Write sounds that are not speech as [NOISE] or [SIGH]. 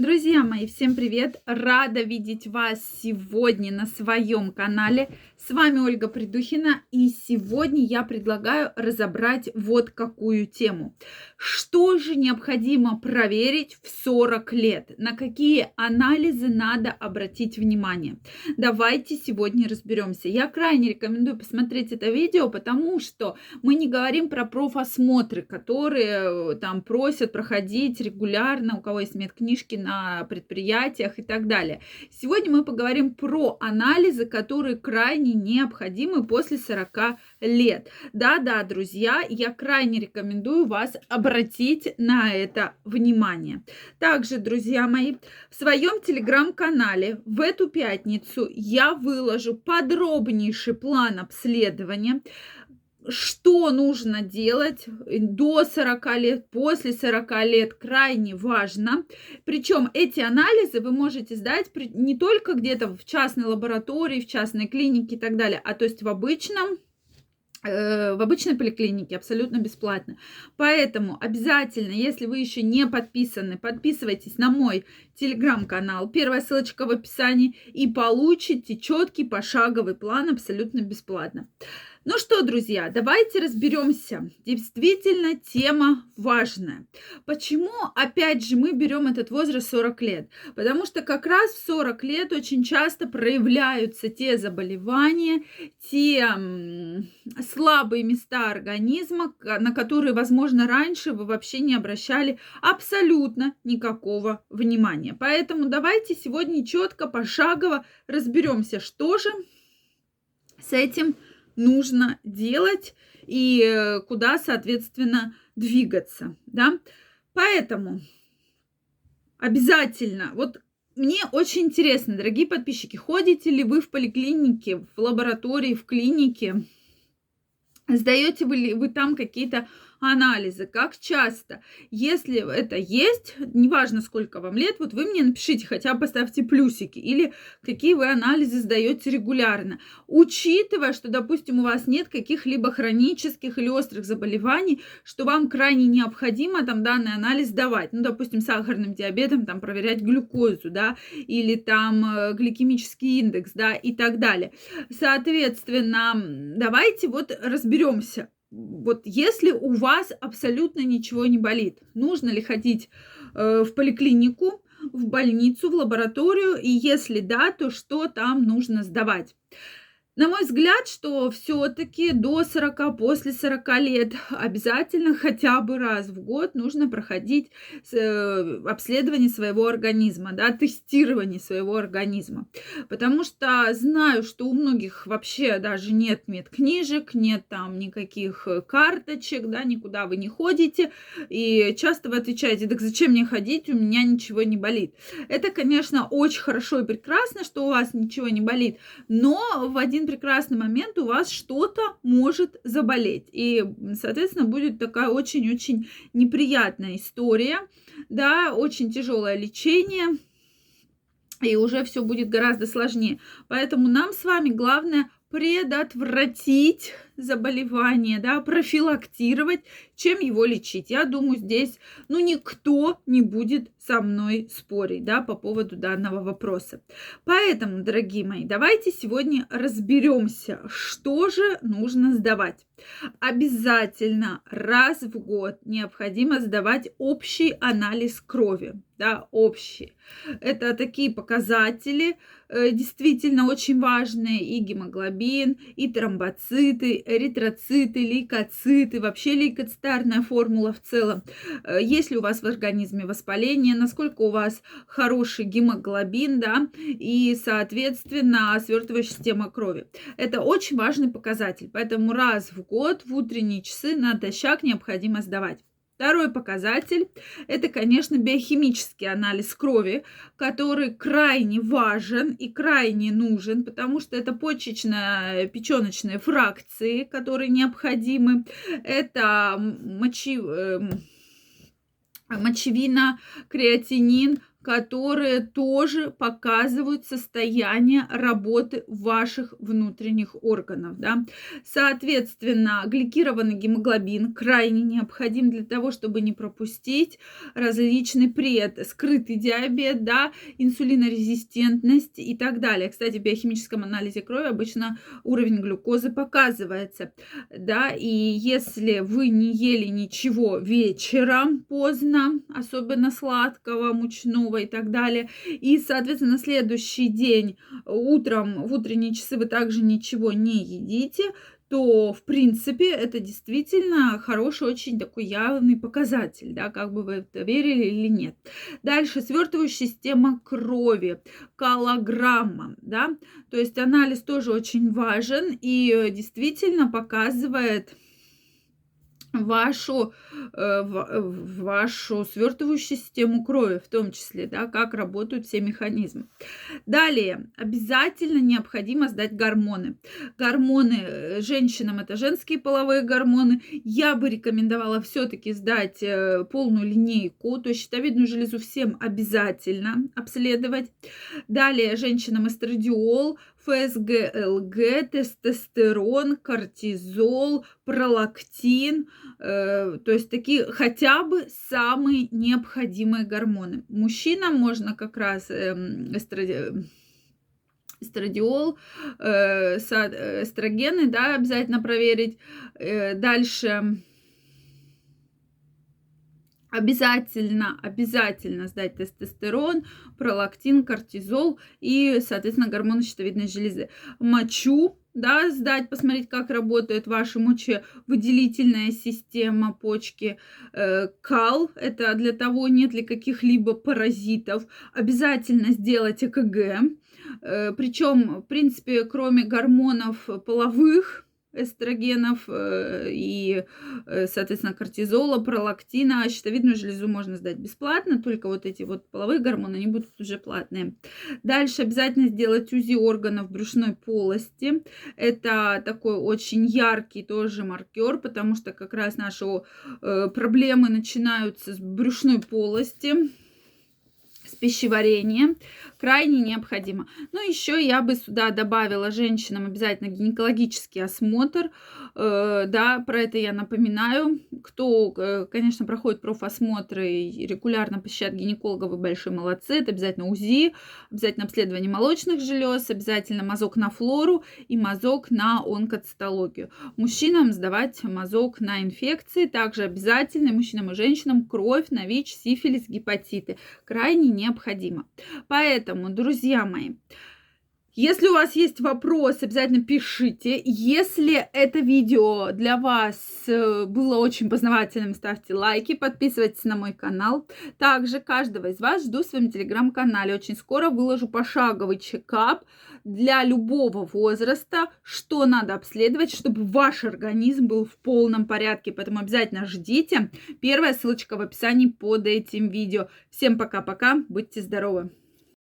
Друзья мои, всем привет! Рада видеть вас сегодня на своем канале. С вами Ольга Придухина, и сегодня я предлагаю разобрать вот какую тему. Что же необходимо проверить в 40 лет? На какие анализы надо обратить внимание? Давайте сегодня разберемся. Я крайне рекомендую посмотреть это видео, потому что мы не говорим про профосмотры, которые э, там просят проходить регулярно, у кого есть медкнижки на предприятиях и так далее. Сегодня мы поговорим про анализы, которые крайне необходимы после 40 лет. Да-да, друзья, я крайне рекомендую вас обратить на это внимание. Также, друзья мои, в своем телеграм-канале в эту пятницу я выложу подробнейший план обследования что нужно делать до 40 лет, после 40 лет, крайне важно. Причем эти анализы вы можете сдать не только где-то в частной лаборатории, в частной клинике и так далее, а то есть в обычном э, в обычной поликлинике абсолютно бесплатно. Поэтому обязательно, если вы еще не подписаны, подписывайтесь на мой телеграм-канал. Первая ссылочка в описании. И получите четкий пошаговый план абсолютно бесплатно. Ну что, друзья, давайте разберемся. Действительно, тема важная. Почему, опять же, мы берем этот возраст 40 лет? Потому что как раз в 40 лет очень часто проявляются те заболевания, те слабые места организма, на которые, возможно, раньше вы вообще не обращали абсолютно никакого внимания. Поэтому давайте сегодня четко, пошагово разберемся, что же с этим нужно делать и э, куда, соответственно, двигаться, да. Поэтому обязательно, вот мне очень интересно, дорогие подписчики, ходите ли вы в поликлинике, в лаборатории, в клинике, сдаете ли вы там какие-то анализы, как часто. Если это есть, неважно сколько вам лет, вот вы мне напишите, хотя бы поставьте плюсики, или какие вы анализы сдаете регулярно. Учитывая, что, допустим, у вас нет каких-либо хронических или острых заболеваний, что вам крайне необходимо там данный анализ сдавать. Ну, допустим, сахарным диабетом там проверять глюкозу, да, или там э, гликемический индекс, да, и так далее. Соответственно, давайте вот разберемся, вот если у вас абсолютно ничего не болит, нужно ли ходить э, в поликлинику, в больницу, в лабораторию, и если да, то что там нужно сдавать. На мой взгляд, что все-таки до 40, после 40 лет [LAUGHS] обязательно хотя бы раз в год нужно проходить э, обследование своего организма, да, тестирование своего организма. Потому что знаю, что у многих вообще даже нет медкнижек, нет там никаких карточек, да, никуда вы не ходите. И часто вы отвечаете, так зачем мне ходить, у меня ничего не болит. Это, конечно, очень хорошо и прекрасно, что у вас ничего не болит, но в один прекрасный момент у вас что-то может заболеть. И, соответственно, будет такая очень-очень неприятная история, да, очень тяжелое лечение, и уже все будет гораздо сложнее. Поэтому нам с вами главное предотвратить заболевание, да, профилактировать, чем его лечить. Я думаю, здесь, ну, никто не будет со мной спорить, да, по поводу данного вопроса. Поэтому, дорогие мои, давайте сегодня разберемся, что же нужно сдавать. Обязательно раз в год необходимо сдавать общий анализ крови, да, общий. Это такие показатели, э, действительно очень важные, и гемоглобин, и тромбоциты, эритроциты, лейкоциты, вообще лейкоцитарная формула в целом. Э, есть ли у вас в организме воспаление, насколько у вас хороший гемоглобин, да, и, соответственно, свертывающая система крови. Это очень важный показатель, поэтому раз в год в утренние часы натощак необходимо сдавать. Второй показатель – это, конечно, биохимический анализ крови, который крайне важен и крайне нужен, потому что это почечно-печеночные фракции, которые необходимы. Это мочи, эм, мочевина, креатинин, которые тоже показывают состояние работы ваших внутренних органов. Да? Соответственно, гликированный гемоглобин крайне необходим для того, чтобы не пропустить различный пред, скрытый диабет, да, инсулинорезистентность и так далее. Кстати, в биохимическом анализе крови обычно уровень глюкозы показывается. Да? И если вы не ели ничего вечером поздно, особенно сладкого, мучного, снова и так далее. И, соответственно, на следующий день утром, в утренние часы вы также ничего не едите, то, в принципе, это действительно хороший, очень такой явный показатель, да, как бы вы это верили или нет. Дальше, свертывающая система крови, калограмма, да, то есть анализ тоже очень важен и действительно показывает, вашу, э, вашу свертывающую систему крови, в том числе, да, как работают все механизмы. Далее, обязательно необходимо сдать гормоны. Гормоны э, женщинам это женские половые гормоны. Я бы рекомендовала все-таки сдать э, полную линейку, то есть щитовидную железу всем обязательно обследовать. Далее, женщинам эстрадиол, ФСГ-ЛГ, тестостерон, кортизол, пролактин, э, то есть такие хотя бы самые необходимые гормоны. Мужчинам можно как раз э, эстради эстрадиол, э, эстрогены, да, обязательно проверить. Э, дальше обязательно, обязательно сдать тестостерон, пролактин, кортизол и, соответственно, гормоны щитовидной железы. Мочу, да, сдать, посмотреть, как работает ваша мочевыделительная система почки. Э, кал, это для того, нет ли каких-либо паразитов. Обязательно сделать ЭКГ. Э, Причем, в принципе, кроме гормонов половых, эстрогенов э, и, э, соответственно, кортизола, пролактина. Щитовидную железу можно сдать бесплатно, только вот эти вот половые гормоны, они будут уже платные. Дальше обязательно сделать УЗИ органов брюшной полости. Это такой очень яркий тоже маркер, потому что как раз наши э, проблемы начинаются с брюшной полости с пищеварения крайне необходимо. Ну, еще я бы сюда добавила женщинам обязательно гинекологический осмотр. Э, да, про это я напоминаю. Кто, э, конечно, проходит профосмотры и регулярно посещает гинеколога, вы большие молодцы. Это обязательно УЗИ, обязательно обследование молочных желез, обязательно мазок на флору и мазок на онкоцитологию. Мужчинам сдавать мазок на инфекции. Также обязательно мужчинам и женщинам кровь на ВИЧ, сифилис, гепатиты. Крайне необходимо. Поэтому друзья мои, если у вас есть вопросы, обязательно пишите. Если это видео для вас э, было очень познавательным, ставьте лайки, подписывайтесь на мой канал. Также каждого из вас жду в своем телеграм-канале. Очень скоро выложу пошаговый чекап для любого возраста, что надо обследовать, чтобы ваш организм был в полном порядке. Поэтому обязательно ждите. Первая ссылочка в описании под этим видео. Всем пока-пока, будьте здоровы!